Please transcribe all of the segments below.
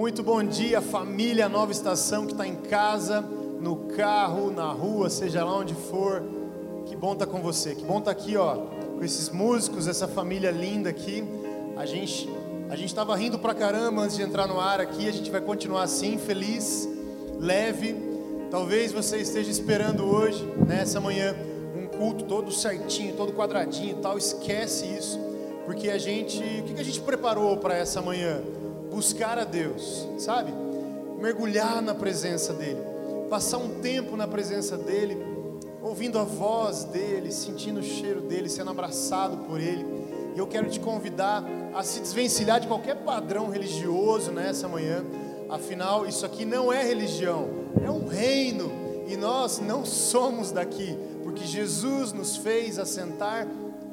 Muito bom dia, família Nova Estação que está em casa, no carro, na rua, seja lá onde for. Que bom estar tá com você, que bom estar tá aqui, ó, com esses músicos, essa família linda aqui. A gente a gente estava rindo pra caramba antes de entrar no ar aqui, a gente vai continuar assim, feliz, leve. Talvez você esteja esperando hoje, nessa manhã, um culto todo certinho, todo quadradinho e tal. Esquece isso, porque a gente, o que a gente preparou para essa manhã? Buscar a Deus, sabe? Mergulhar na presença dEle, passar um tempo na presença dEle, ouvindo a voz dEle, sentindo o cheiro dEle, sendo abraçado por Ele. E eu quero te convidar a se desvencilhar de qualquer padrão religioso nessa manhã. Afinal, isso aqui não é religião, é um reino. E nós não somos daqui, porque Jesus nos fez assentar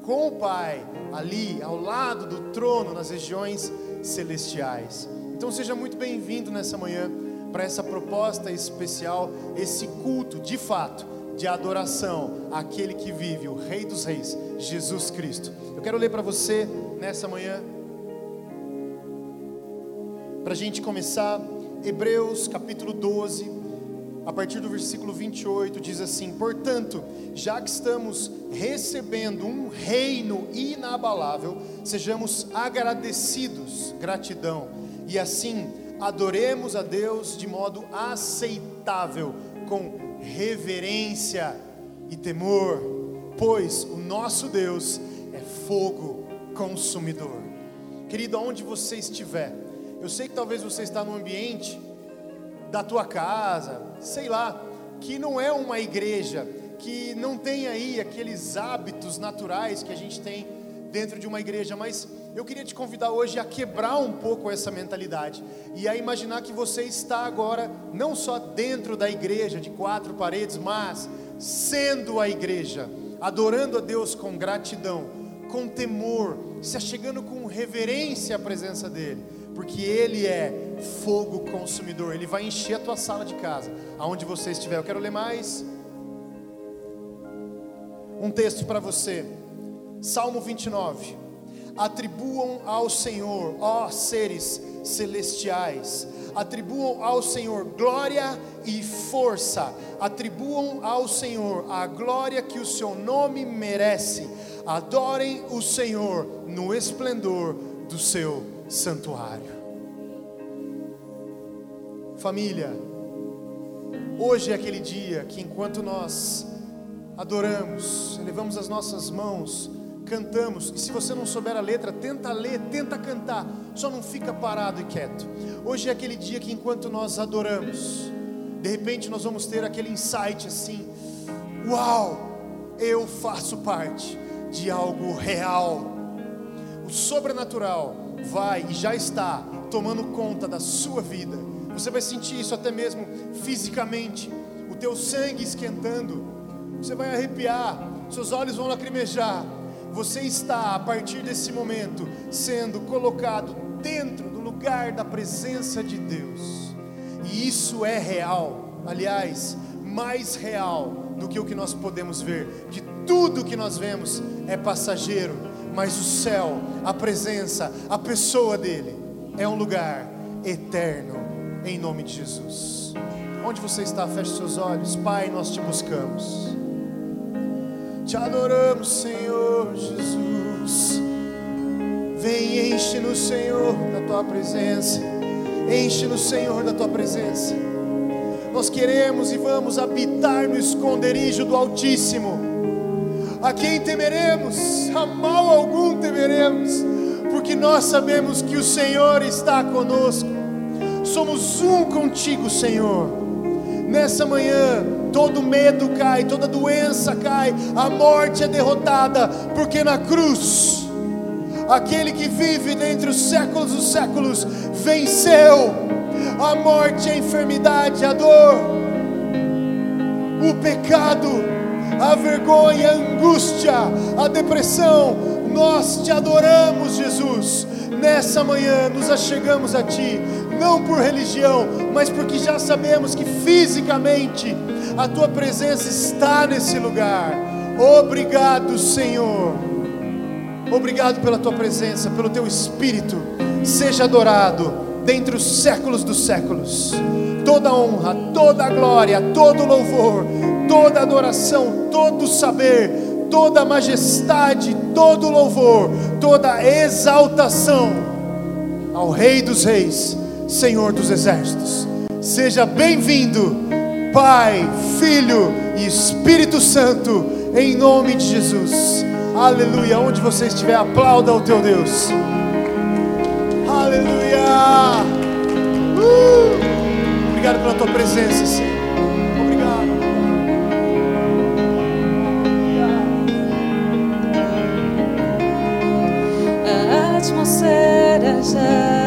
com o Pai, ali ao lado do trono, nas regiões celestiais. Então seja muito bem-vindo nessa manhã para essa proposta especial, esse culto de fato de adoração àquele que vive, o Rei dos Reis, Jesus Cristo. Eu quero ler para você nessa manhã, para a gente começar, Hebreus capítulo 12, a partir do versículo 28, diz assim: Portanto, já que estamos recebendo um reino inabalável, sejamos agradecidos, gratidão, e assim adoremos a Deus de modo aceitável, com reverência e temor, pois o nosso Deus é fogo consumidor. Querido, onde você estiver, eu sei que talvez você está num ambiente da tua casa, sei lá, que não é uma igreja, que não tem aí aqueles hábitos naturais que a gente tem dentro de uma igreja, mas eu queria te convidar hoje a quebrar um pouco essa mentalidade e a imaginar que você está agora não só dentro da igreja de quatro paredes, mas sendo a igreja, adorando a Deus com gratidão, com temor, se achegando com reverência à presença dEle porque Ele é fogo consumidor, Ele vai encher a tua sala de casa, aonde você estiver. Eu quero ler mais. Um texto para você, Salmo 29. Atribuam ao Senhor, ó seres celestiais, atribuam ao Senhor glória e força, atribuam ao Senhor a glória que o seu nome merece, adorem o Senhor no esplendor do seu santuário. Família, hoje é aquele dia que enquanto nós adoramos, elevamos as nossas mãos, cantamos, e se você não souber a letra, tenta ler, tenta cantar, só não fica parado e quieto. Hoje é aquele dia que enquanto nós adoramos, de repente nós vamos ter aquele insight assim: uau, eu faço parte de algo real. O sobrenatural vai e já está tomando conta da sua vida. Você vai sentir isso até mesmo fisicamente, o teu sangue esquentando. Você vai arrepiar, seus olhos vão lacrimejar. Você está a partir desse momento sendo colocado dentro do lugar da presença de Deus. E isso é real. Aliás, mais real do que o que nós podemos ver, que tudo que nós vemos é passageiro mas o céu, a presença, a pessoa dele é um lugar eterno, em nome de Jesus. Onde você está, feche seus olhos, Pai, nós te buscamos, te adoramos, Senhor Jesus. Vem, enche no Senhor da tua presença, enche no Senhor da tua presença. Nós queremos e vamos habitar no esconderijo do Altíssimo a quem temeremos? A mal algum temeremos, porque nós sabemos que o Senhor está conosco. Somos um contigo, Senhor. Nessa manhã, todo medo cai, toda doença cai, a morte é derrotada, porque na cruz, aquele que vive dentre os séculos dos séculos venceu a morte, a enfermidade, a dor, o pecado a vergonha, a angústia, a depressão. Nós te adoramos, Jesus. Nessa manhã nos achegamos a Ti, não por religião, mas porque já sabemos que fisicamente a Tua presença está nesse lugar. Obrigado, Senhor. Obrigado pela Tua presença, pelo Teu Espírito. Seja adorado dentre os séculos dos séculos. Toda honra, toda glória, todo louvor toda adoração, todo saber, toda majestade, todo louvor, toda exaltação ao Rei dos Reis, Senhor dos Exércitos. Seja bem-vindo, Pai, Filho e Espírito Santo, em nome de Jesus. Aleluia. Onde você estiver, aplauda o teu Deus. Aleluia. Uh! Obrigado pela tua presença, Senhor. atmosferas já.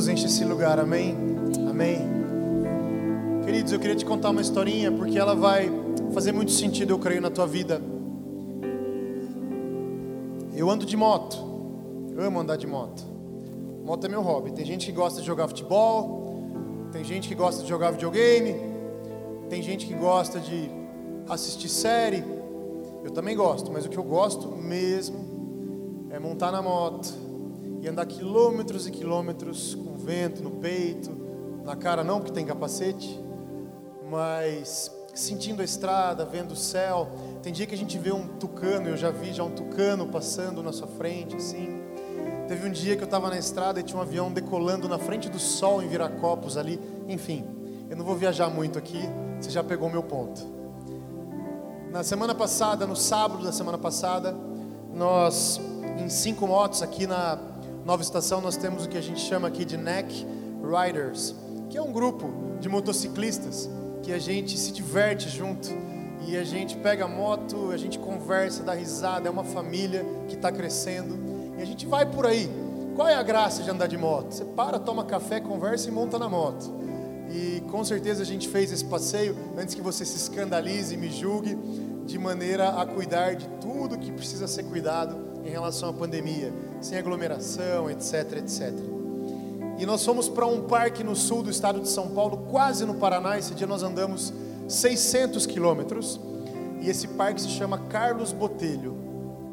Deus enche esse lugar, amém? Amém. Queridos, eu queria te contar uma historinha porque ela vai fazer muito sentido, eu creio, na tua vida. Eu ando de moto, amo andar de moto. Moto é meu hobby. Tem gente que gosta de jogar futebol, tem gente que gosta de jogar videogame, tem gente que gosta de assistir série. Eu também gosto, mas o que eu gosto mesmo é montar na moto e andar quilômetros e quilômetros com vento no peito, na cara não, porque tem capacete, mas sentindo a estrada, vendo o céu. Tem dia que a gente vê um tucano, eu já vi já um tucano passando na sua frente, assim. Teve um dia que eu estava na estrada e tinha um avião decolando na frente do sol em Viracopos ali. Enfim, eu não vou viajar muito aqui, você já pegou meu ponto. Na semana passada, no sábado da semana passada, nós, em cinco motos aqui na nova estação, nós temos o que a gente chama aqui de Neck Riders, que é um grupo de motociclistas que a gente se diverte junto e a gente pega a moto, a gente conversa, dá risada, é uma família que está crescendo e a gente vai por aí. Qual é a graça de andar de moto? Você para, toma café, conversa e monta na moto. E com certeza a gente fez esse passeio antes que você se escandalize e me julgue, de maneira a cuidar de tudo que precisa ser cuidado em relação à pandemia, sem aglomeração, etc, etc. E nós fomos para um parque no sul do estado de São Paulo, quase no Paraná. Esse dia nós andamos 600 quilômetros. E esse parque se chama Carlos Botelho.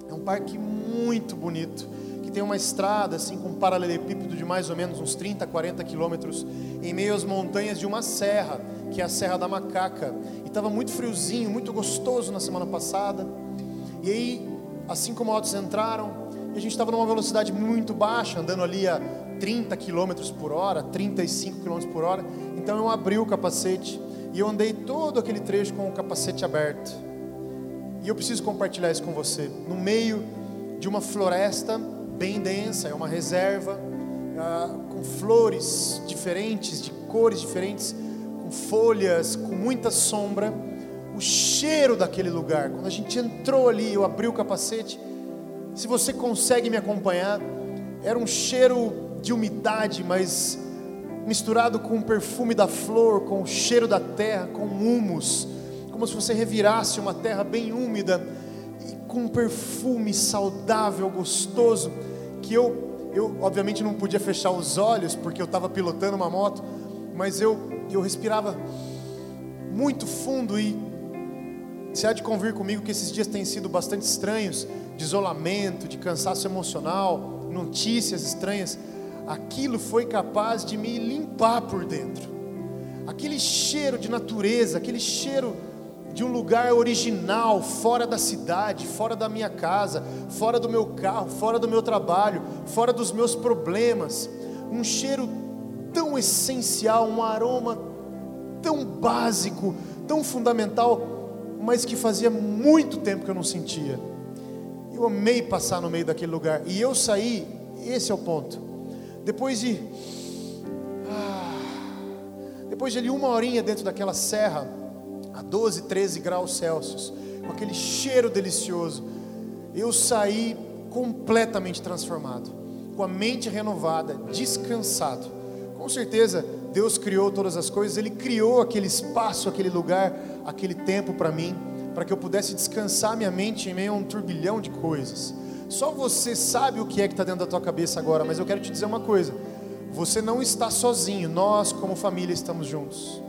É um parque muito bonito, que tem uma estrada assim com um paralelepípedo de mais ou menos uns 30, 40 quilômetros, em meio às montanhas de uma serra, que é a Serra da Macaca. E estava muito friozinho, muito gostoso na semana passada. E aí, as cinco motos entraram, e a gente estava numa velocidade muito baixa, andando ali a 30 km por hora, 35 km por hora. Então eu abri o capacete E eu andei todo aquele trecho com o capacete aberto. E eu preciso compartilhar isso com você. No meio de uma floresta bem densa, é uma reserva, ah, com flores diferentes, de cores diferentes, com folhas, com muita sombra. O cheiro daquele lugar, quando a gente entrou ali, eu abri o capacete. Se você consegue me acompanhar, era um cheiro de umidade, mas misturado com o perfume da flor, com o cheiro da terra, com humus, como se você revirasse uma terra bem úmida e com um perfume saudável, gostoso, que eu, eu obviamente não podia fechar os olhos porque eu estava pilotando uma moto, mas eu, eu respirava muito fundo e você há de convir comigo que esses dias têm sido bastante estranhos, de isolamento, de cansaço emocional, notícias estranhas. Aquilo foi capaz de me limpar por dentro. Aquele cheiro de natureza, aquele cheiro de um lugar original, fora da cidade, fora da minha casa, fora do meu carro, fora do meu trabalho, fora dos meus problemas. Um cheiro tão essencial, um aroma tão básico, tão fundamental mas que fazia muito tempo que eu não sentia. Eu amei passar no meio daquele lugar. E eu saí, esse é o ponto. Depois de. Ah, depois de ali uma horinha dentro daquela serra, a 12, 13 graus Celsius, com aquele cheiro delicioso, eu saí completamente transformado, com a mente renovada, descansado. Com certeza, Deus criou todas as coisas, Ele criou aquele espaço, aquele lugar, aquele tempo para mim, para que eu pudesse descansar minha mente em meio a um turbilhão de coisas. Só você sabe o que é que está dentro da tua cabeça agora, mas eu quero te dizer uma coisa: você não está sozinho, nós, como família, estamos juntos.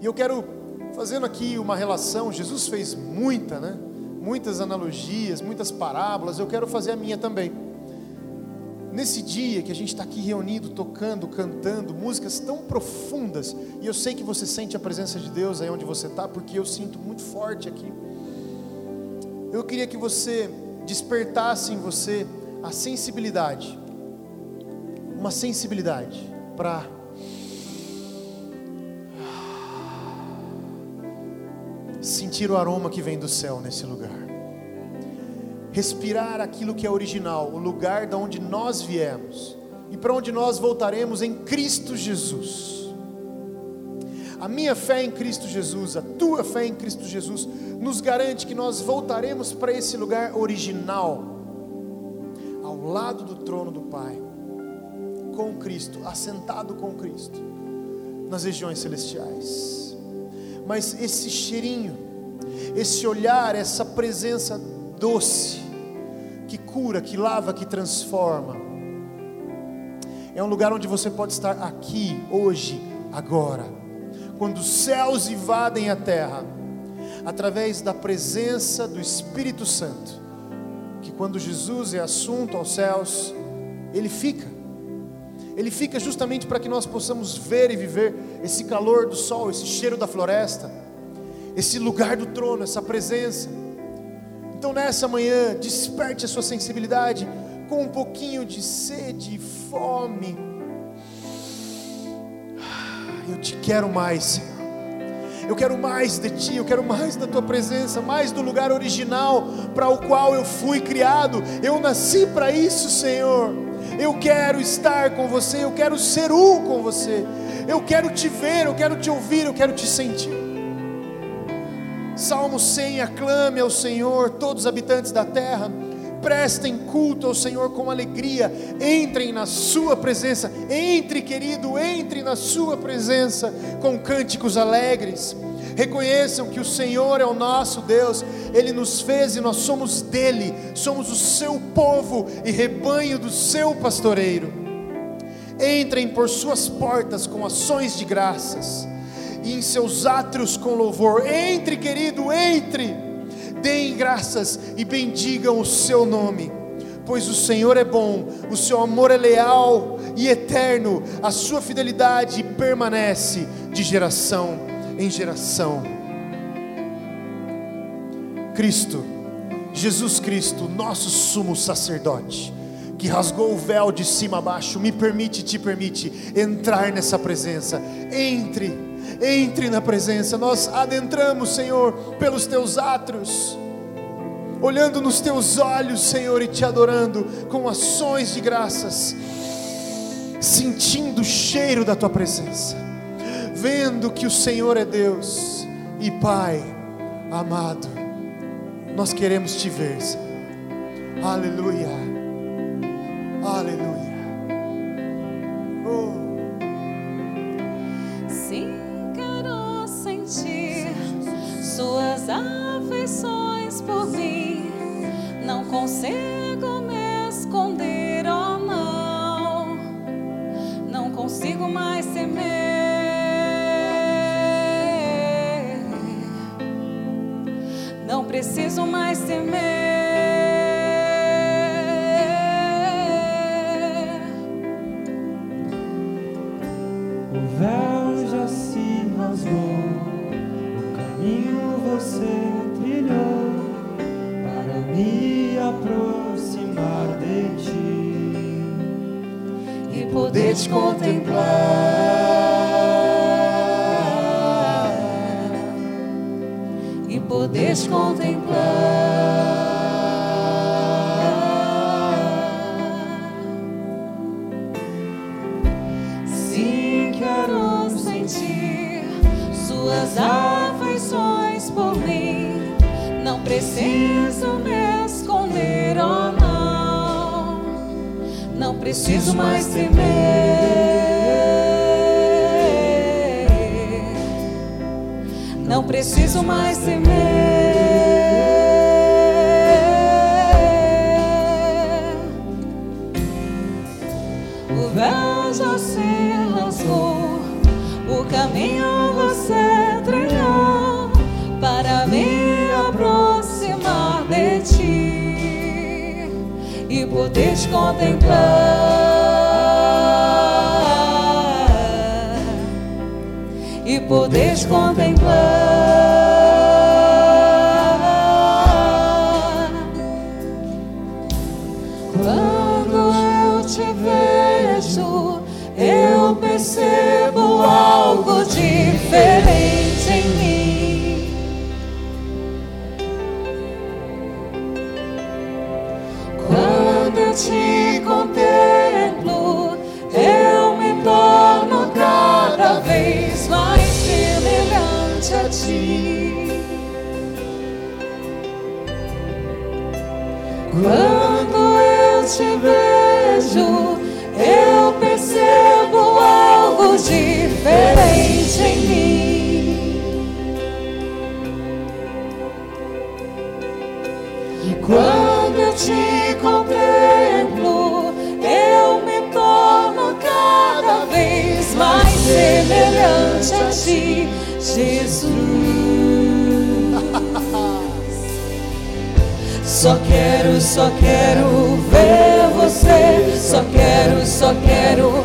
E eu quero, fazendo aqui uma relação, Jesus fez muita, né? Muitas analogias, muitas parábolas, eu quero fazer a minha também. Nesse dia que a gente está aqui reunido, tocando, cantando músicas tão profundas, e eu sei que você sente a presença de Deus aí onde você está, porque eu sinto muito forte aqui. Eu queria que você despertasse em você a sensibilidade, uma sensibilidade para sentir o aroma que vem do céu nesse lugar respirar aquilo que é original, o lugar da onde nós viemos e para onde nós voltaremos em Cristo Jesus. A minha fé em Cristo Jesus, a tua fé em Cristo Jesus, nos garante que nós voltaremos para esse lugar original, ao lado do trono do Pai, com Cristo, assentado com Cristo, nas regiões celestiais. Mas esse cheirinho, esse olhar, essa presença doce, que cura, que lava, que transforma. É um lugar onde você pode estar aqui, hoje, agora. Quando os céus invadem a terra, através da presença do Espírito Santo, que quando Jesus é assunto aos céus, ele fica. Ele fica justamente para que nós possamos ver e viver esse calor do sol, esse cheiro da floresta, esse lugar do trono, essa presença. Então, nessa manhã, desperte a sua sensibilidade com um pouquinho de sede e fome. Eu te quero mais, Senhor. Eu quero mais de Ti, eu quero mais da Tua presença, mais do lugar original para o qual eu fui criado. Eu nasci para isso, Senhor. Eu quero estar com você, eu quero ser um com você. Eu quero te ver, eu quero te ouvir, eu quero te sentir. Salmo 100, aclame ao Senhor, todos os habitantes da terra, prestem culto ao Senhor com alegria, entrem na Sua presença, entre, querido, entre na Sua presença com cânticos alegres. Reconheçam que o Senhor é o nosso Deus, Ele nos fez e nós somos dele, somos o seu povo e rebanho do seu pastoreiro. Entrem por suas portas com ações de graças e em seus átrios com louvor. Entre, querido, entre. Deem graças e bendigam o seu nome, pois o Senhor é bom, o seu amor é leal e eterno, a sua fidelidade permanece de geração em geração. Cristo, Jesus Cristo, nosso sumo sacerdote, que rasgou o véu de cima a baixo, me permite, te permite entrar nessa presença. Entre Entre na presença, nós adentramos, Senhor, pelos teus átrios, olhando nos teus olhos, Senhor, e te adorando com ações de graças, sentindo o cheiro da tua presença, vendo que o Senhor é Deus e Pai amado, nós queremos te ver, Senhor. Aleluia, aleluia. Oh. holding place. Em mim. E quando eu te contemplo, eu me torno cada vez mais semelhante a ti, Jesus. Só quero, só quero ver você. Só quero, só quero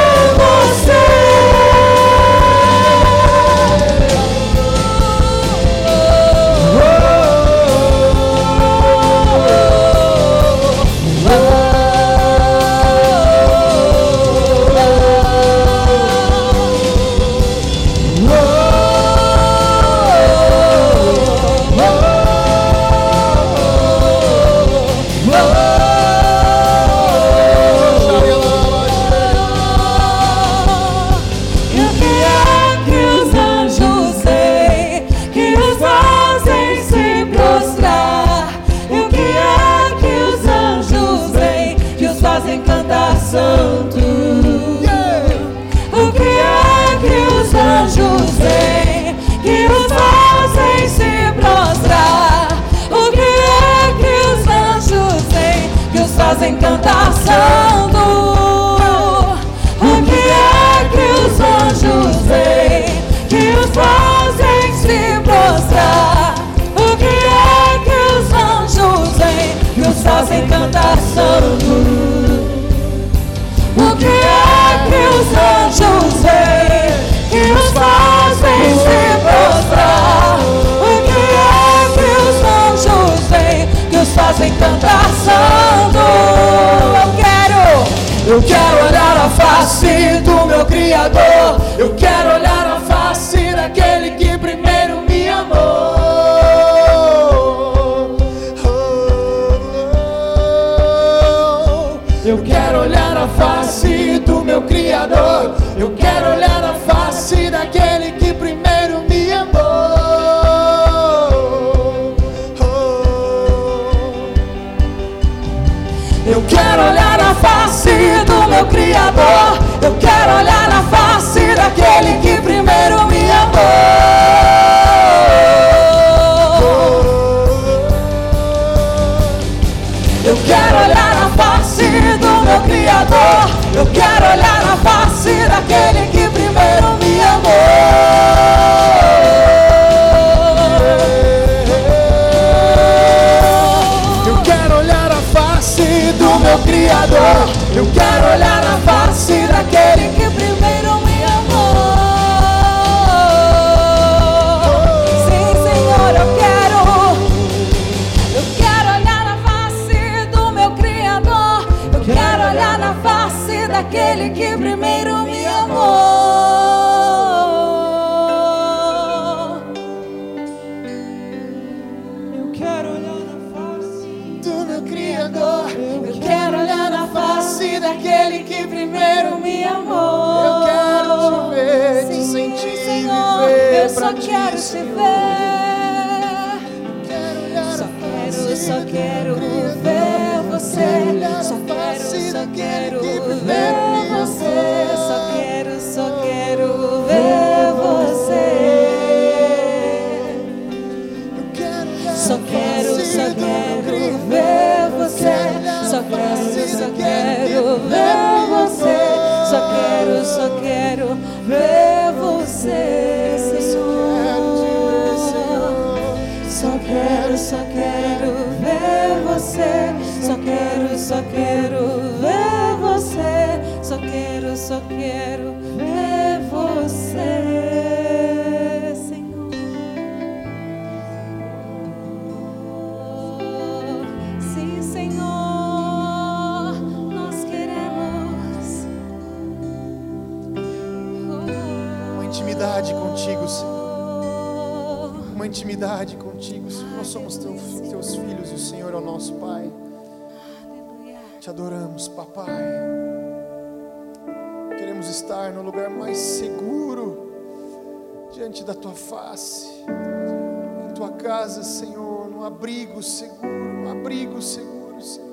Oh. Eu quero olhar na face daquele que primeiro me amou. Sim, Senhor, eu quero. Eu quero olhar na face do meu Criador. Eu quero olhar na face daquele que primeiro intimidade contigo, Senhor. Nós somos teu, teus filhos e o Senhor é o nosso Pai. Te adoramos, Papai. Queremos estar no lugar mais seguro, diante da tua face, em tua casa, Senhor, no abrigo seguro, no abrigo seguro, Senhor.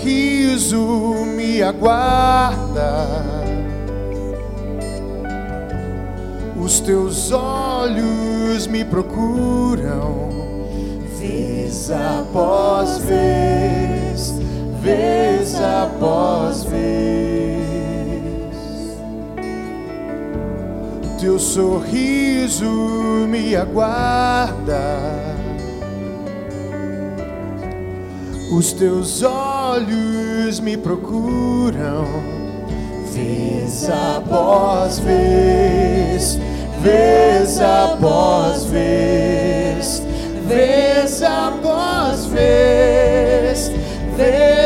Sorriso me aguarda. Os teus olhos me procuram, vez após vez, vez após vez. Teu sorriso me aguarda. Os teus olhos me procuram, vez após vez, vez após vez, vez após vez, vez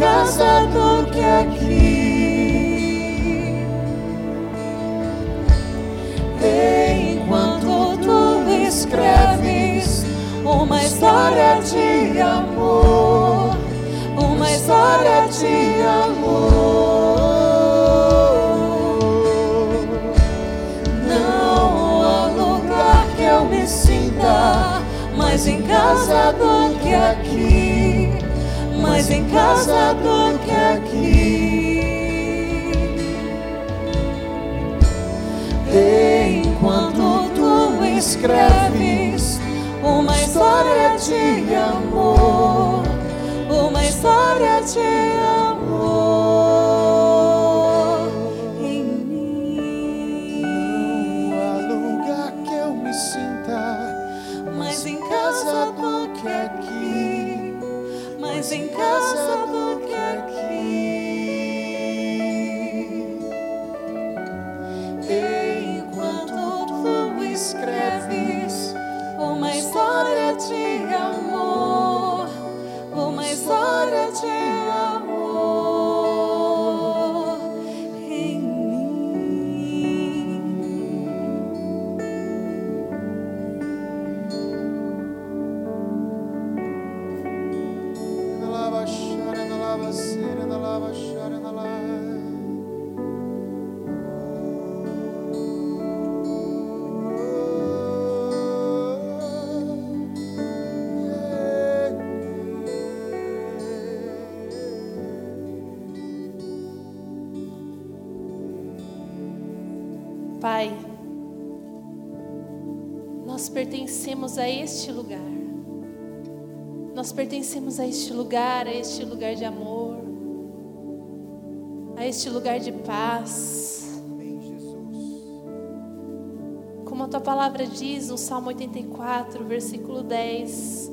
casa do que aqui. Enquanto tu escreves uma história de amor, uma história de amor. Mais em casa do que aqui, mais em casa do que aqui. Enquanto tu escreves uma história de amor, uma história de amor Nós pertencemos a este lugar, a este lugar de amor, a este lugar de paz. Como a tua palavra diz no Salmo 84, versículo 10.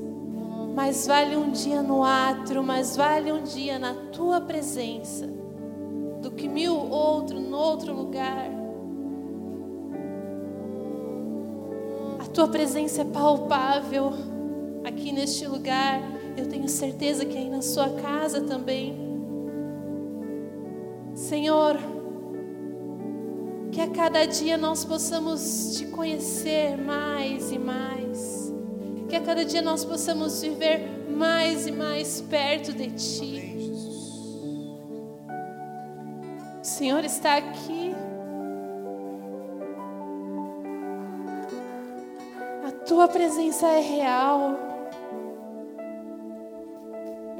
Mais vale um dia no atro, mais vale um dia na tua presença, do que mil outro no outro lugar. A tua presença é palpável aqui neste lugar. Eu tenho certeza que aí na sua casa também. Senhor, que a cada dia nós possamos te conhecer mais e mais. Que a cada dia nós possamos viver mais e mais perto de ti. O Senhor está aqui. A tua presença é real.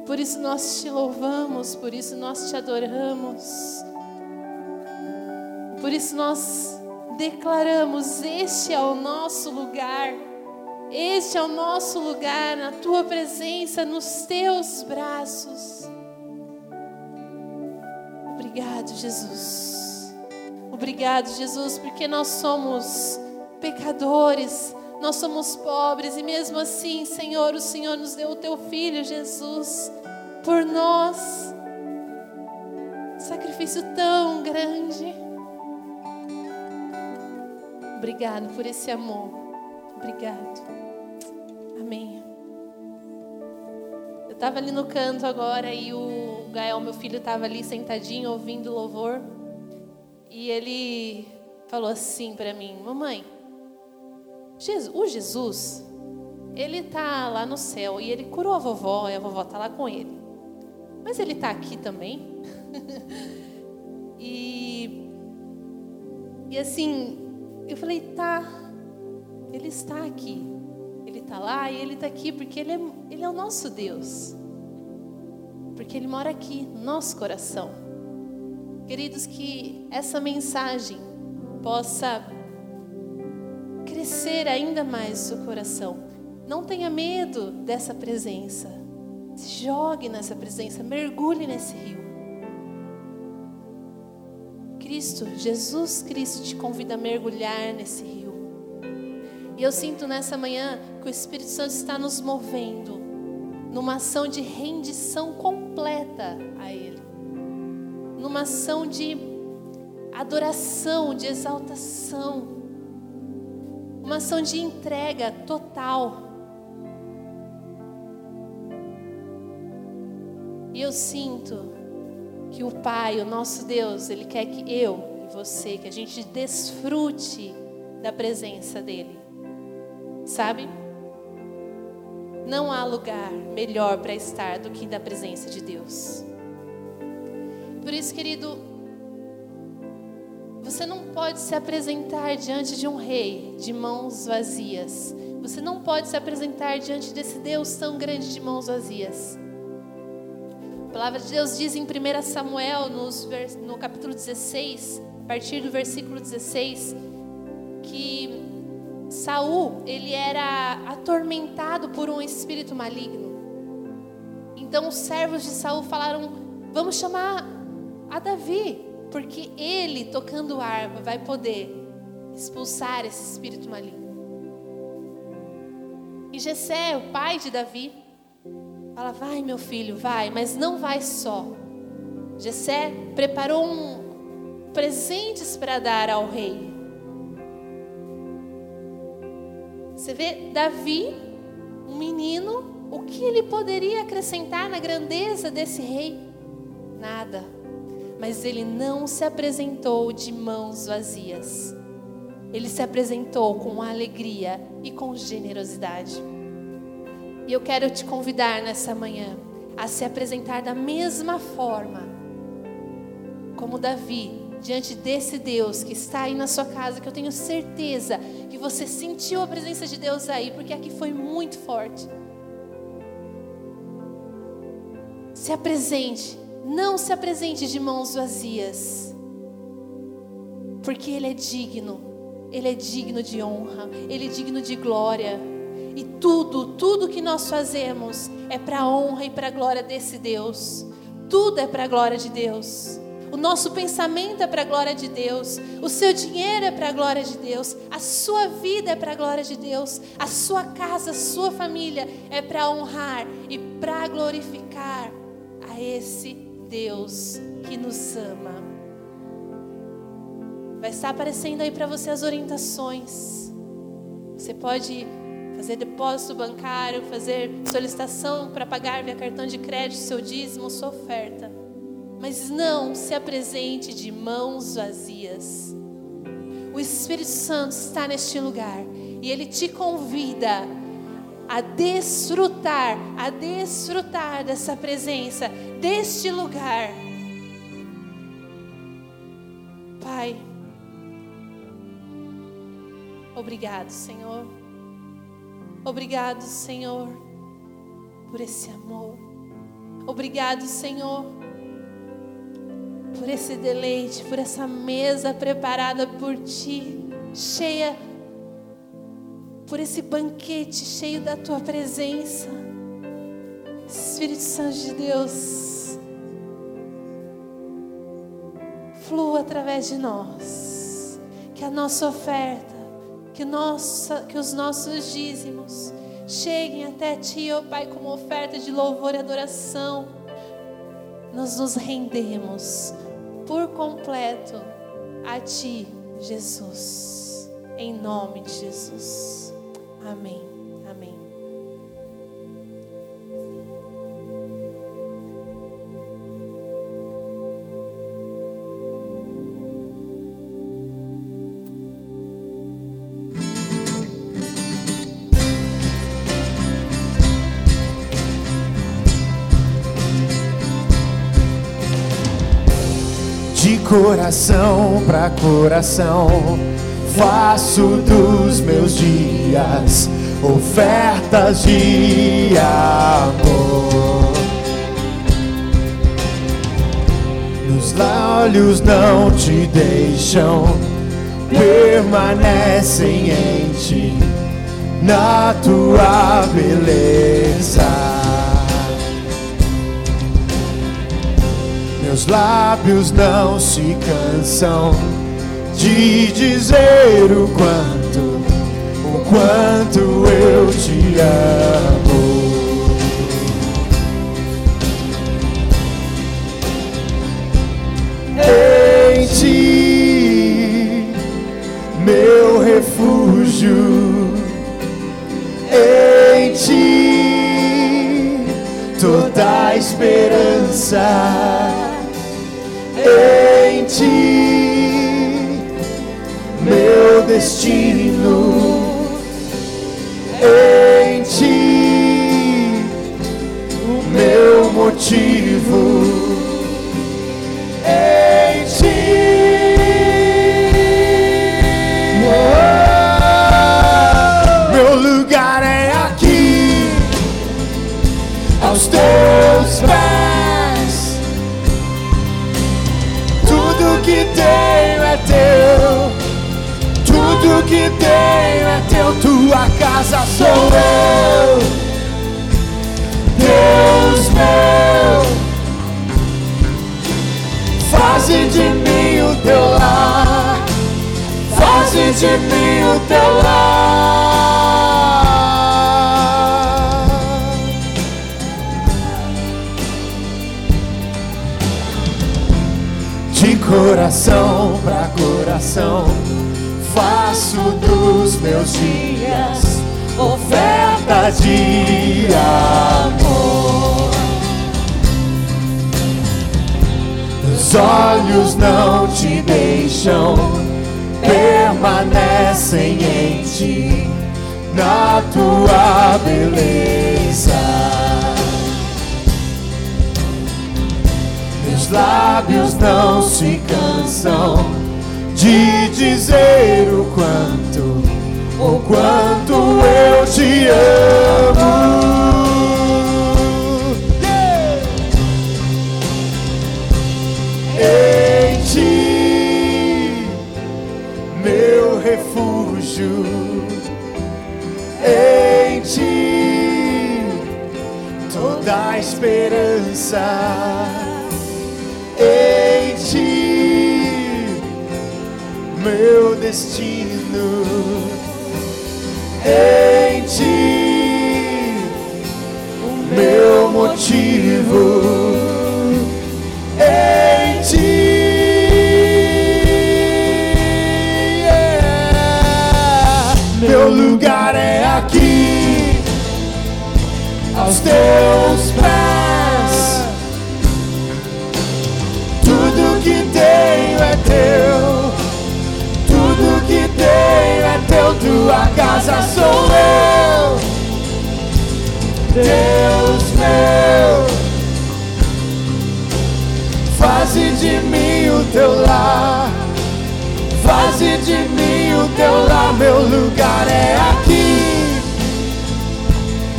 Por isso nós te louvamos, por isso nós te adoramos. Por isso nós declaramos: este é o nosso lugar. Este é o nosso lugar na tua presença, nos teus braços. Obrigado, Jesus. Obrigado, Jesus, porque nós somos pecadores, nós somos pobres e mesmo assim, Senhor, o Senhor nos deu o teu filho, Jesus, por nós. Sacrifício tão grande. Obrigado por esse amor. Obrigado. Amém. Eu estava ali no canto agora e o Gael, meu filho, estava ali sentadinho ouvindo louvor. E ele falou assim para mim: Mamãe, O Jesus, ele tá lá no céu e ele curou a vovó e a vovó tá lá com ele. Mas ele tá aqui também. e e assim, eu falei, tá. Ele está aqui. Ele está lá e ele está aqui porque ele é, ele é o nosso Deus. Porque ele mora aqui, no nosso coração. Queridos, que essa mensagem possa crescer ainda mais o seu coração. Não tenha medo dessa presença. Se jogue nessa presença, mergulhe nesse rio. Cristo, Jesus Cristo te convida a mergulhar nesse rio. E eu sinto nessa manhã que o Espírito Santo está nos movendo numa ação de rendição completa a Ele, numa ação de adoração, de exaltação uma ação de entrega total. E eu sinto que o Pai, o nosso Deus, Ele quer que eu e você, que a gente desfrute da presença dEle. Sabe? Não há lugar melhor para estar do que na presença de Deus. Por isso, querido, você não pode se apresentar diante de um rei de mãos vazias. Você não pode se apresentar diante desse Deus tão grande de mãos vazias. A palavra de Deus diz em 1 Samuel, no capítulo 16, a partir do versículo 16, que Saul, ele era atormentado por um espírito maligno. Então os servos de Saul falaram: "Vamos chamar a Davi porque ele, tocando harpa, vai poder expulsar esse espírito maligno. E Jessé, o pai de Davi, fala: Vai, meu filho, vai, mas não vai só. Jessé preparou um presentes para dar ao rei. Você vê Davi, um menino, o que ele poderia acrescentar na grandeza desse rei? Nada mas ele não se apresentou de mãos vazias. Ele se apresentou com alegria e com generosidade. E eu quero te convidar nessa manhã a se apresentar da mesma forma como Davi, diante desse Deus que está aí na sua casa, que eu tenho certeza que você sentiu a presença de Deus aí, porque aqui foi muito forte. Se apresente não se apresente de mãos vazias, porque Ele é digno, Ele é digno de honra, Ele é digno de glória. E tudo, tudo que nós fazemos é para a honra e para a glória desse Deus. Tudo é para a glória de Deus. O nosso pensamento é para a glória de Deus. O seu dinheiro é para a glória de Deus. A sua vida é para a glória de Deus. A sua casa, a sua família é para honrar e para glorificar a esse Deus que nos ama. Vai estar aparecendo aí para você as orientações. Você pode fazer depósito bancário, fazer solicitação para pagar via cartão de crédito seu dízimo, sua oferta. Mas não se apresente de mãos vazias. O Espírito Santo está neste lugar e ele te convida a desfrutar, a desfrutar dessa presença, deste lugar. Pai, obrigado, Senhor. Obrigado, Senhor, por esse amor. Obrigado, Senhor, por esse deleite, por essa mesa preparada por Ti, cheia, por esse banquete cheio da Tua presença. Espírito Santo de Deus, flua através de nós, que a nossa oferta, que, nossa, que os nossos dízimos cheguem até Ti, ó Pai, como oferta de louvor e adoração. Nós nos rendemos por completo a Ti, Jesus, em nome de Jesus. Amém. Amém. De coração pra coração, faço dos meus dias ofertas de amor. Nos olhos não te deixam, permanecem em ti, na tua beleza. Meus lábios não se cansam de dizer o quanto, o quanto eu te amo. Em ti, meu refúgio, em ti, toda esperança em destino, em sou eu. Deus meu. Faze de mim o teu lar. Faze de mim o teu lar. de coração pra coração, faço dos meus dias oferta de amor. Os olhos não te deixam, permanecem em ti, na tua beleza. Meus lábios não se cansam de dizer o quanto, o quanto eu te amo. Em ti, meu refúgio, em ti, toda a esperança. Em ti, meu destino, em ti, o meu motivo, em ti. yeah. Meu lugar é aqui, aos teus pés. tua casa sou eu, Deus meu. Faze de mim o teu lar, faze de mim o teu lar, meu lugar é aqui,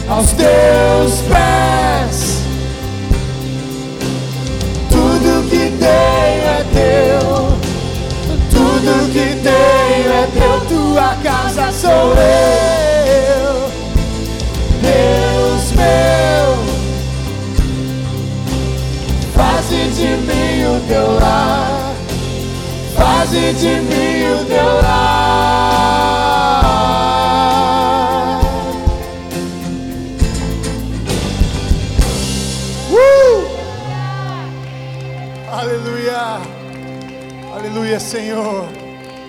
aos teus pés. Tudo que tenho é teu tenho é teu, tua casa sou eu. Deus meu, faze de mim o teu lar, faze de mim o teu lar. Aleluia, Senhor.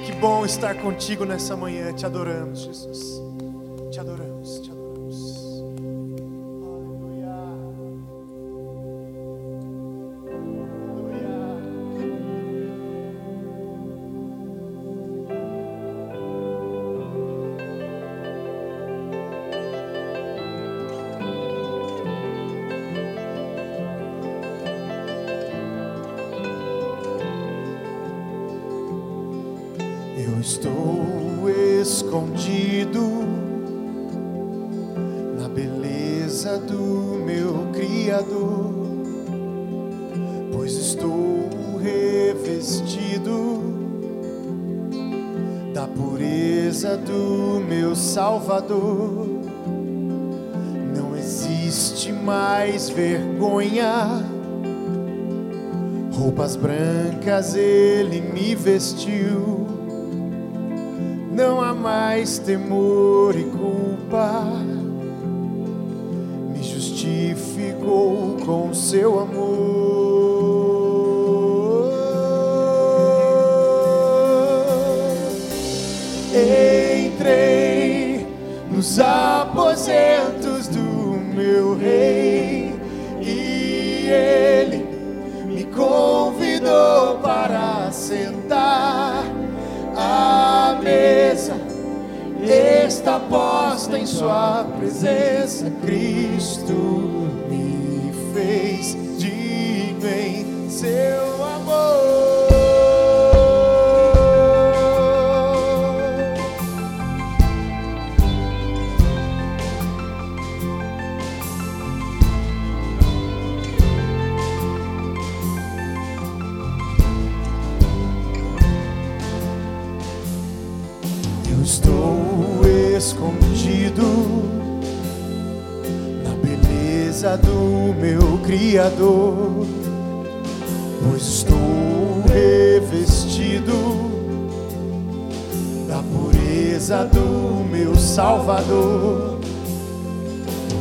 Que bom estar contigo nessa manhã. Te adoramos, Jesus. Te adoramos, Roupas brancas ele me vestiu não há mais temor e culpa. Me justificou com seu amor. Entrei nos aposentos do meu rei sentar a mesa está posta em sua presença. Cristo beleza do meu Criador, pois estou revestido da pureza do meu Salvador.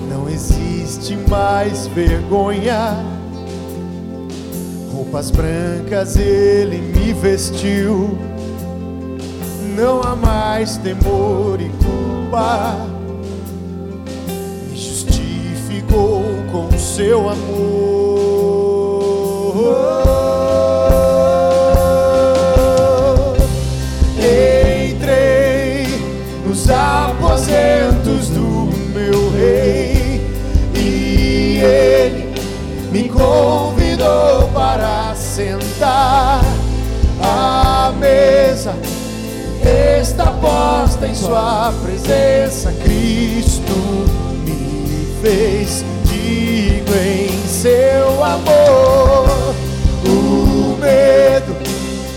Não existe mais vergonha, roupas brancas ele me vestiu não há mais temor e culpa. Com seu amor. Entrei nos aposentos do meu rei e ele me convidou para sentar à mesa está posta em sua presença. Cristo fez digno em seu amor. O medo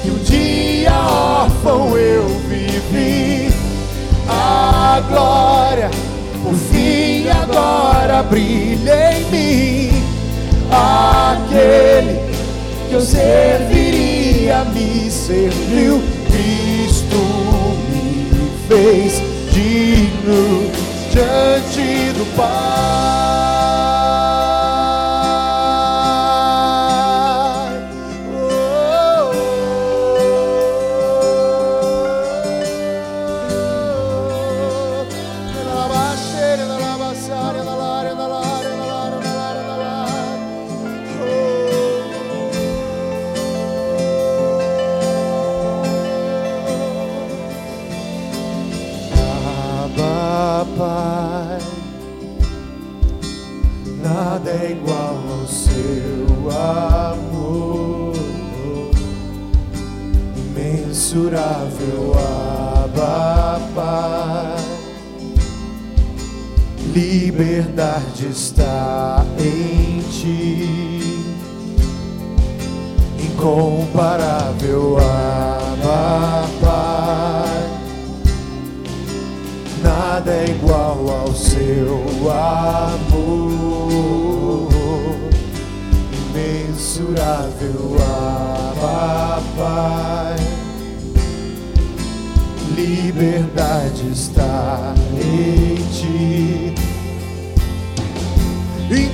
que um dia órfão eu vivi, a glória por fim agora brilha em mim. Aquele que eu serviria me serviu. Cristo me fez digno diante do Pai. Liberdade está em ti, incomparável. Abba, Pai. Nada é igual ao seu amor, imensurável Abba, Pai. Liberdade está em ti,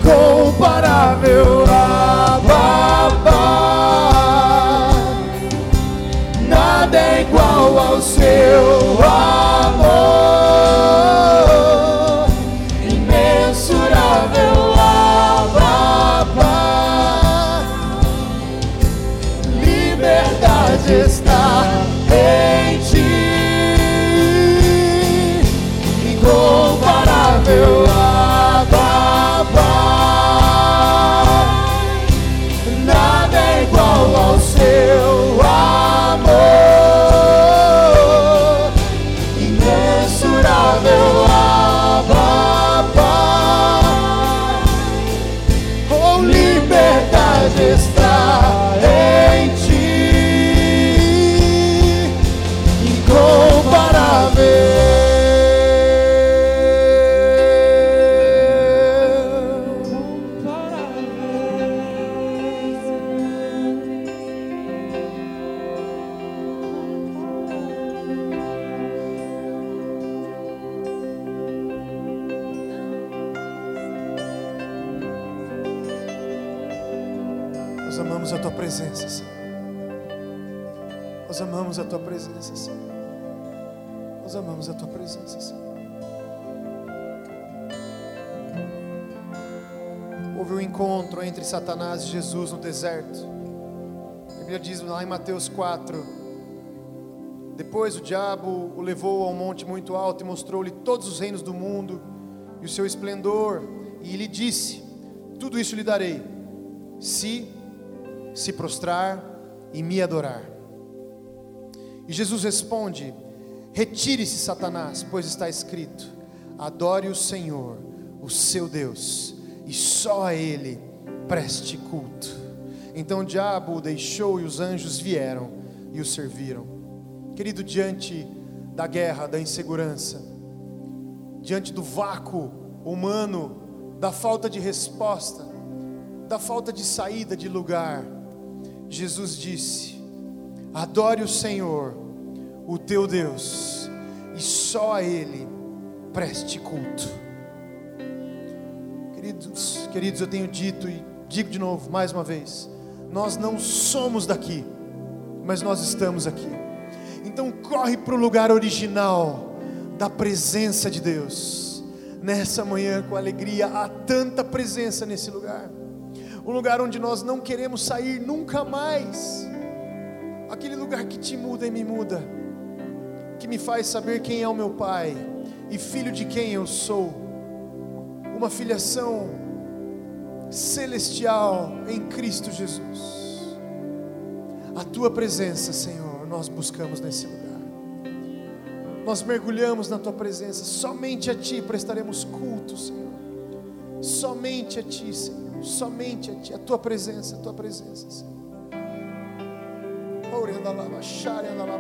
incomparável Abba. Nada é igual ao seu amor, lá em Mateus 4. Depois o diabo o levou a um monte muito alto e mostrou-lhe todos os reinos do mundo e o seu esplendor. E lhe disse: Tudo isso lhe darei, se se prostrar e me adorar. E Jesus responde: Retire-se, Satanás, pois está escrito: Adore o Senhor, o seu Deus, e só a Ele preste culto. Então o diabo o deixou e os anjos vieram e o serviram. Querido, diante da guerra, da insegurança, diante do vácuo humano, da falta de resposta, da falta de saída de lugar, Jesus disse: Adore o Senhor, o teu Deus, e só a Ele preste culto. Queridos, queridos, eu tenho dito e digo de novo, mais uma vez: nós não somos daqui, mas nós estamos aqui. Então corre para o lugar original da presença de Deus. Nessa manhã, com alegria, há tanta presença nesse lugar. Um lugar onde nós não queremos sair nunca mais. Aquele lugar que te muda e me muda, que me faz saber quem é o meu Pai e filho de quem eu sou. Uma filiação celestial em Cristo Jesus. A tua presença, Senhor, nós buscamos nesse lugar. Nós mergulhamos na tua presença, somente a ti prestaremos culto, Senhor. Somente a ti, Senhor, somente a ti, a tua presença, a tua presença, Senhor. Ore na lava, share na lava.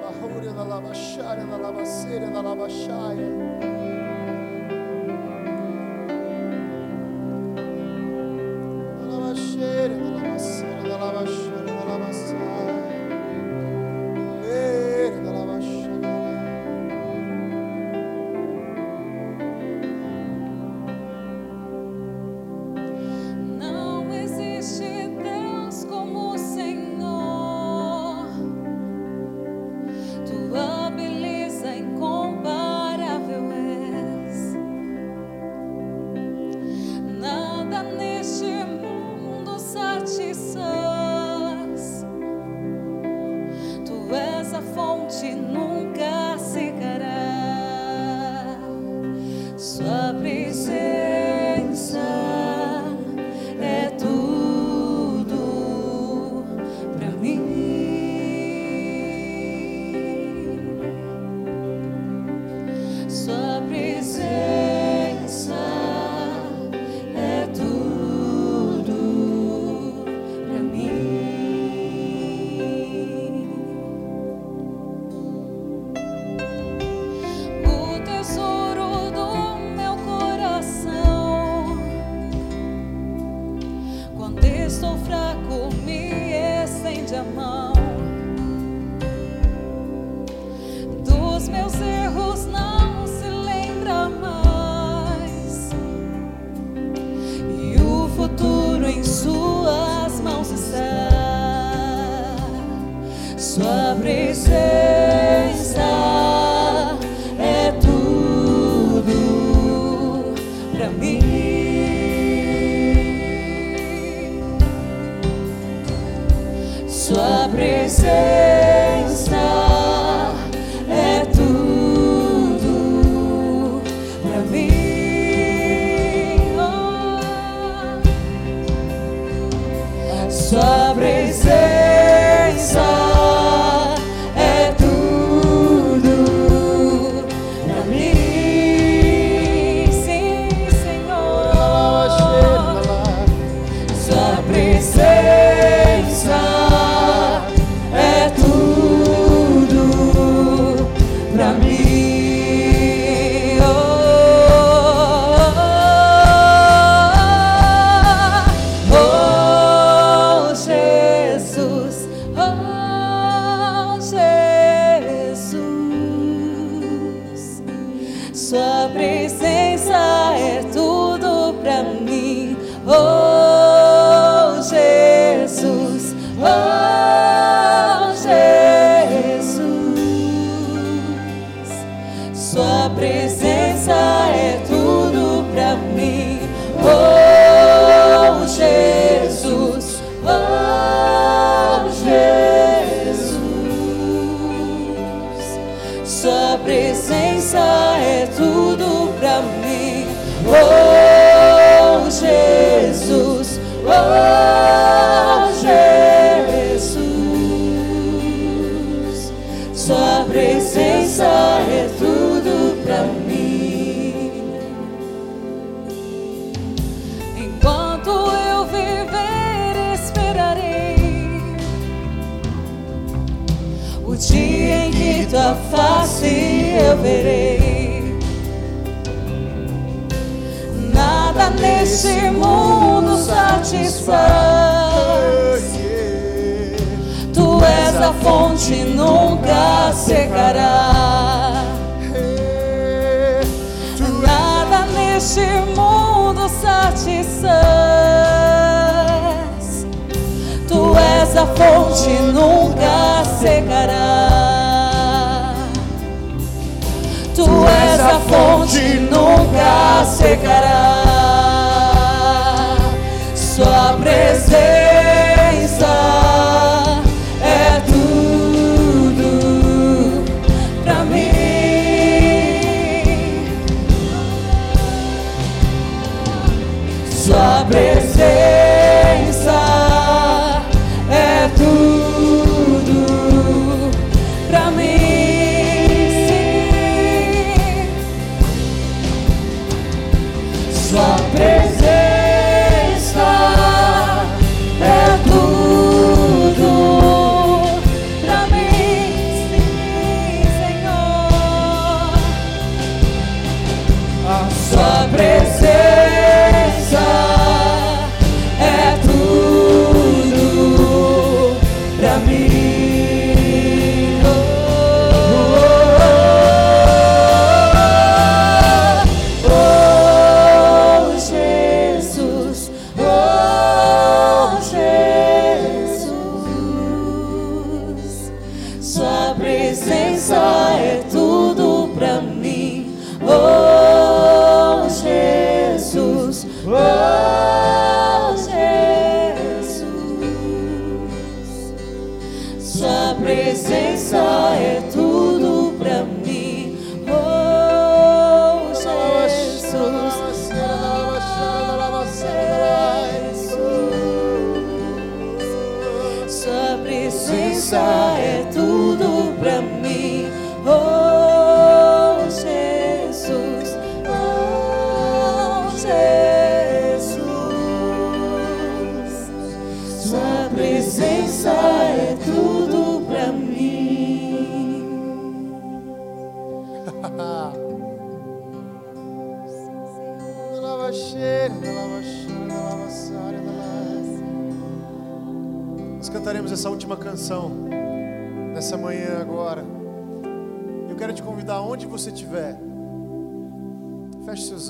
deste mundo satisfaz. Tu és a fonte, nunca secará. Tu és a fonte, nunca secará.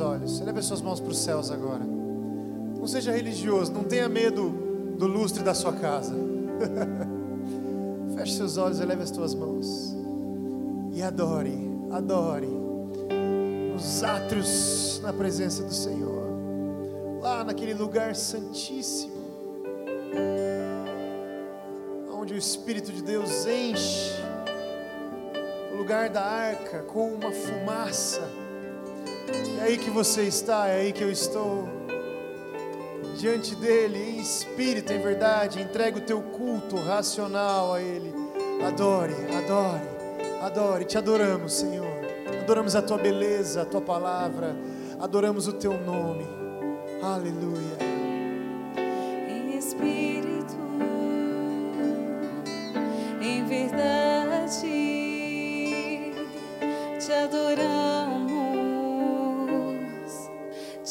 olhos. Eleve as suas mãos para os céus agora. Não seja religioso, não tenha medo do lustre da sua casa. Feche seus olhos, eleve as suas mãos. E adore, adore. Nos átrios, na presença do Senhor. Lá naquele lugar santíssimo. Onde o Espírito de Deus enche o lugar da arca com uma fumaça é aí que você está, é aí que eu estou. Diante dele, em espírito, em verdade, entrega o teu culto racional a ele. Adore, adore, adore. Te adoramos, Senhor. Adoramos a tua beleza, a tua palavra. Adoramos o teu nome. Aleluia. em espírito, em verdade, te adoramos,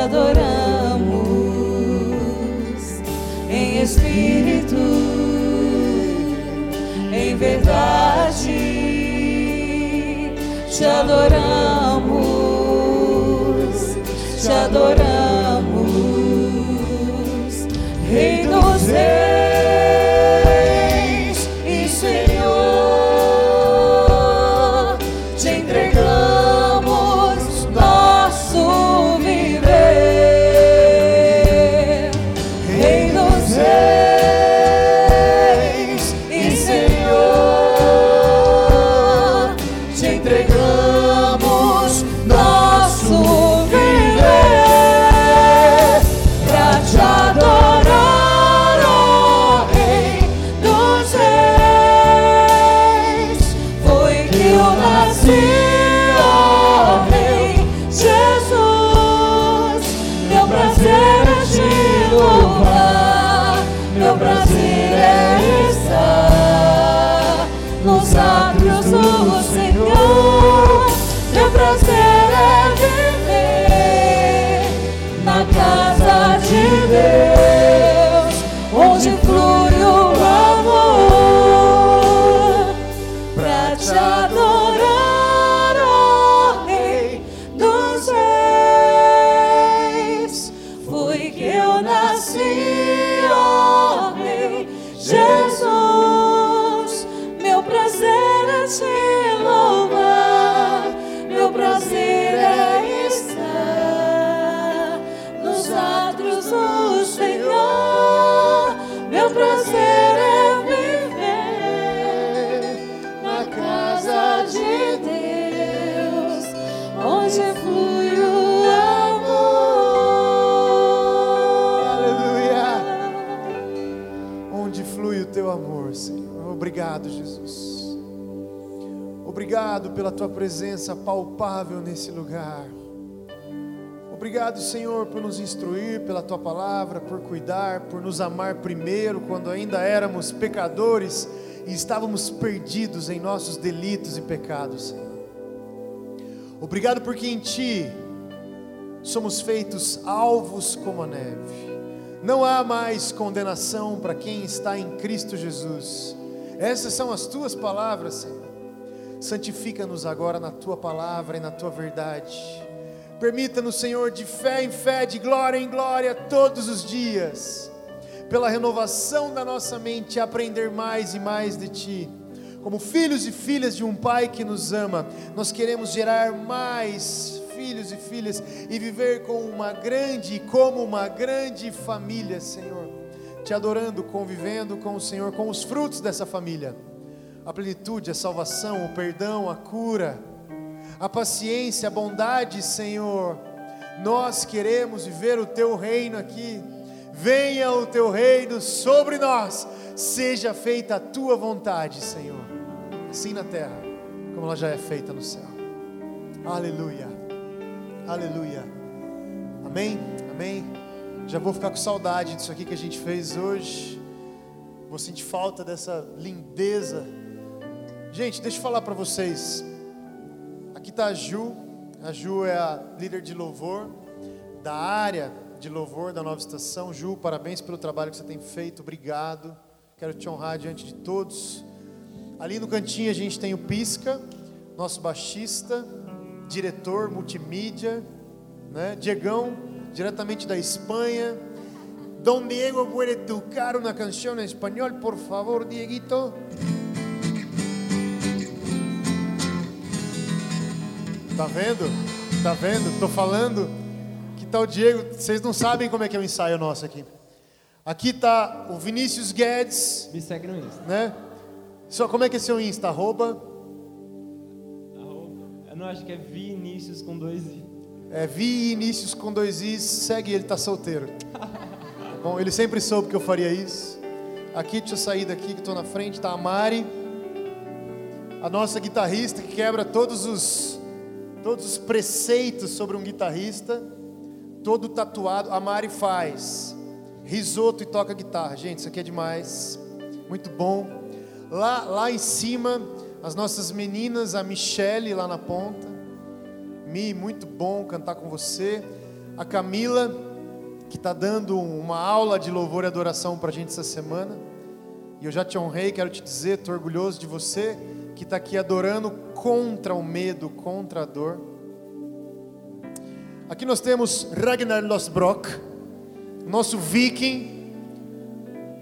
Adoramos. Em espírito, em verdade, te adoramos, te adoramos. Rei dos reis presença palpável nesse lugar. Obrigado, Senhor, por nos instruir pela tua palavra, por cuidar, por nos amar primeiro quando ainda éramos pecadores e estávamos perdidos em nossos delitos e pecados, Senhor. Obrigado porque em ti somos feitos alvos como a neve. Não há mais condenação para quem está em Cristo Jesus. Essas são as tuas palavras, Senhor. Santifica-nos agora na tua palavra e na tua verdade. Permita-nos, Senhor, de fé em fé, de glória em glória, todos os dias, pela renovação da nossa mente, aprender mais e mais de Ti. Como filhos e filhas de um Pai que nos ama, nós queremos gerar mais filhos e filhas e viver com uma grande, como uma grande família, Senhor. Te adorando, convivendo com o Senhor, com os frutos dessa família. A plenitude, a salvação, o perdão, a cura, a paciência, a bondade, Senhor. Nós queremos viver o teu reino aqui. Venha o teu reino sobre nós. Seja feita a tua vontade, Senhor. Assim na terra, como ela já é feita no céu. Aleluia. Aleluia. Amém? Amém. Já vou ficar com saudade disso aqui que a gente fez hoje. Vou sentir falta dessa lindeza. Gente, deixa eu falar para vocês. Aqui está a Ju. A Ju é a líder de louvor da área de louvor da nova estação. Ju, parabéns pelo trabalho que você tem feito. Obrigado. Quero te honrar diante de todos. Ali no cantinho a gente tem o Pisca, nosso baixista diretor multimídia, né? Diegão, diretamente da Espanha. Don Diego puede tocar una canción en español, por favor, Dieguito. Tá vendo? Tá vendo? Tô falando. Que tal Diego? Vocês não sabem como é que é o ensaio nosso aqui. Aqui tá o Vinícius Guedes. Me segue no Insta. Né? Só como é que é seu Insta? Arroba não, acho que é Vinícius com dois I. É Vinícius com dois Is, segue ele, tá solteiro. Bom, ele sempre soube que eu faria isso. Aqui, deixa eu sair daqui que estou na frente, tá a Mari, a nossa guitarrista que quebra todos os, todos os preceitos sobre um guitarrista, todo tatuado. A Mari faz risoto e toca guitarra. Gente, isso aqui é demais, muito bom. Lá, lá em cima as nossas meninas, a Michele lá na ponta. Mi, muito bom cantar com você. A Camila, que está dando uma aula de louvor e adoração para a gente essa semana. E eu já te honrei, quero te dizer, estou orgulhoso de você, que está aqui adorando contra o medo, contra a dor. Aqui nós temos Ragnar Losbrock, nosso viking,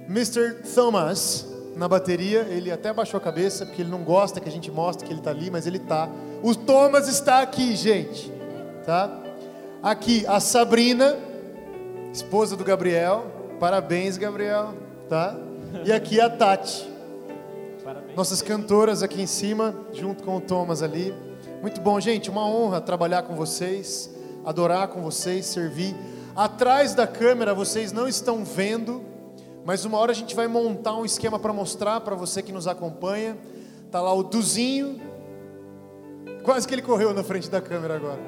Mr. Thomas na bateria, ele até baixou a cabeça, porque ele não gosta que a gente mostre que ele está ali, mas ele está. O Thomas está aqui, gente. Tá? Aqui a Sabrina, esposa do Gabriel. Parabéns, Gabriel. Tá? E aqui a Tati. Nossas cantoras aqui em cima, junto com o Thomas ali. Muito bom, gente. Uma honra trabalhar com vocês, adorar com vocês, servir. Atrás da câmera vocês não estão vendo mas uma hora a gente vai montar um esquema para mostrar para você que nos acompanha. Tá lá o Duzinho, quase que ele correu na frente da câmera agora.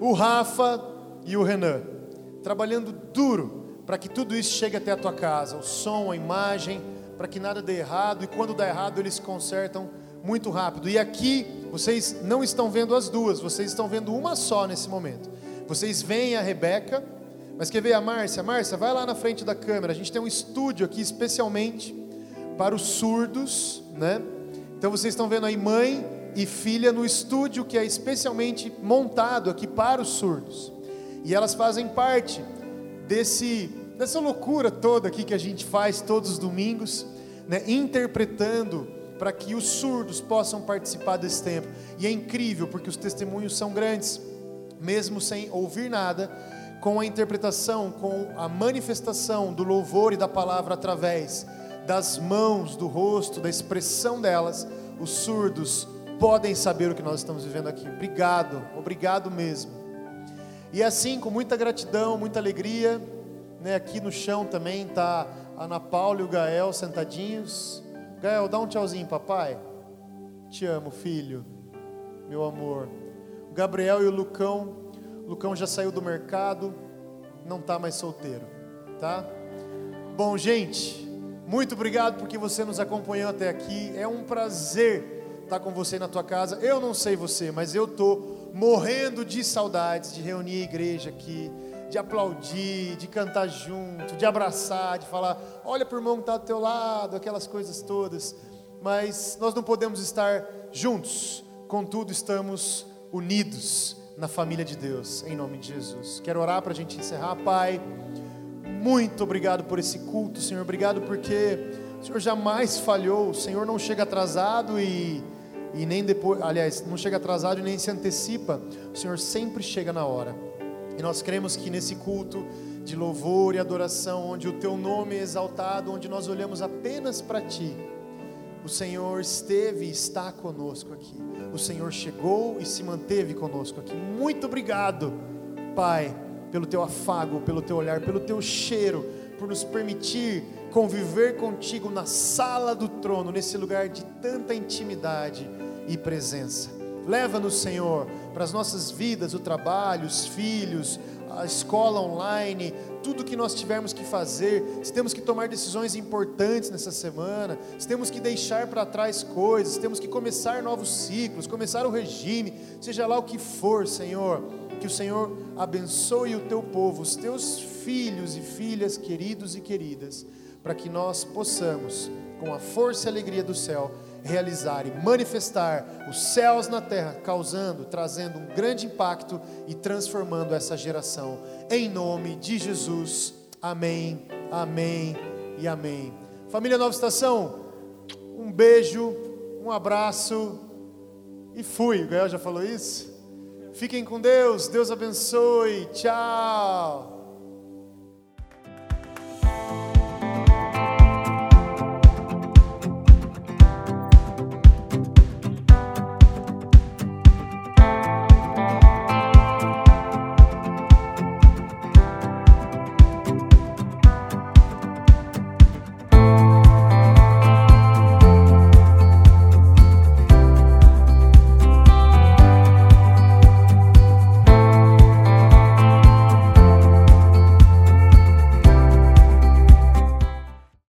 O Rafa e o Renan, trabalhando duro para que tudo isso chegue até a tua casa, o som, a imagem, para que nada dê errado e quando dá errado eles consertam muito rápido. E aqui vocês não estão vendo as duas, vocês estão vendo uma só nesse momento. Vocês veem a Rebeca mas quer ver a Márcia? Márcia, vai lá na frente da câmera. A gente tem um estúdio aqui especialmente para os surdos, né? Então vocês estão vendo aí mãe e filha no estúdio que é especialmente montado aqui para os surdos. E elas fazem parte desse dessa loucura toda aqui que a gente faz todos os domingos, né, interpretando para que os surdos possam participar desse tempo. E é incrível porque os testemunhos são grandes, mesmo sem ouvir nada com a interpretação, com a manifestação do louvor e da palavra através das mãos, do rosto, da expressão delas, os surdos podem saber o que nós estamos vivendo aqui. Obrigado, obrigado mesmo. E assim, com muita gratidão, muita alegria, né, aqui no chão também está Ana Paula e o Gael sentadinhos. Gael, dá um tchauzinho, papai. Te amo, filho, meu amor. O Gabriel e o Lucão Lucão já saiu do mercado, não está mais solteiro, tá? Bom, gente, muito obrigado porque você nos acompanhou até aqui. É um prazer estar com você na tua casa. Eu não sei você, mas eu tô morrendo de saudades de reunir a igreja aqui, de aplaudir, de cantar junto, de abraçar, de falar, olha para o irmão que está do teu lado, aquelas coisas todas. Mas nós não podemos estar juntos, contudo estamos unidos na família de Deus, em nome de Jesus. Quero orar para a gente encerrar, Pai. Muito obrigado por esse culto, Senhor. Obrigado porque o Senhor jamais falhou, o Senhor não chega atrasado e, e nem depois, aliás, não chega atrasado e nem se antecipa. O Senhor sempre chega na hora. E nós cremos que nesse culto de louvor e adoração, onde o Teu nome é exaltado, onde nós olhamos apenas para Ti, o Senhor esteve e está conosco aqui. O Senhor chegou e se manteve conosco aqui. Muito obrigado, Pai pelo teu afago, pelo teu olhar, pelo teu cheiro, por nos permitir conviver contigo na sala do trono, nesse lugar de tanta intimidade e presença. Leva-nos, Senhor, para as nossas vidas, o trabalho, os filhos, a escola online, tudo que nós tivermos que fazer, se temos que tomar decisões importantes nessa semana, se temos que deixar para trás coisas, se temos que começar novos ciclos, começar o regime, seja lá o que for, Senhor que o Senhor abençoe o teu povo, os teus filhos e filhas queridos e queridas, para que nós possamos, com a força e alegria do céu, realizar e manifestar os céus na terra, causando, trazendo um grande impacto e transformando essa geração. Em nome de Jesus. Amém. Amém e amém. Família Nova Estação, um beijo, um abraço e fui. O Gael já falou isso? Fiquem com Deus, Deus abençoe. Tchau.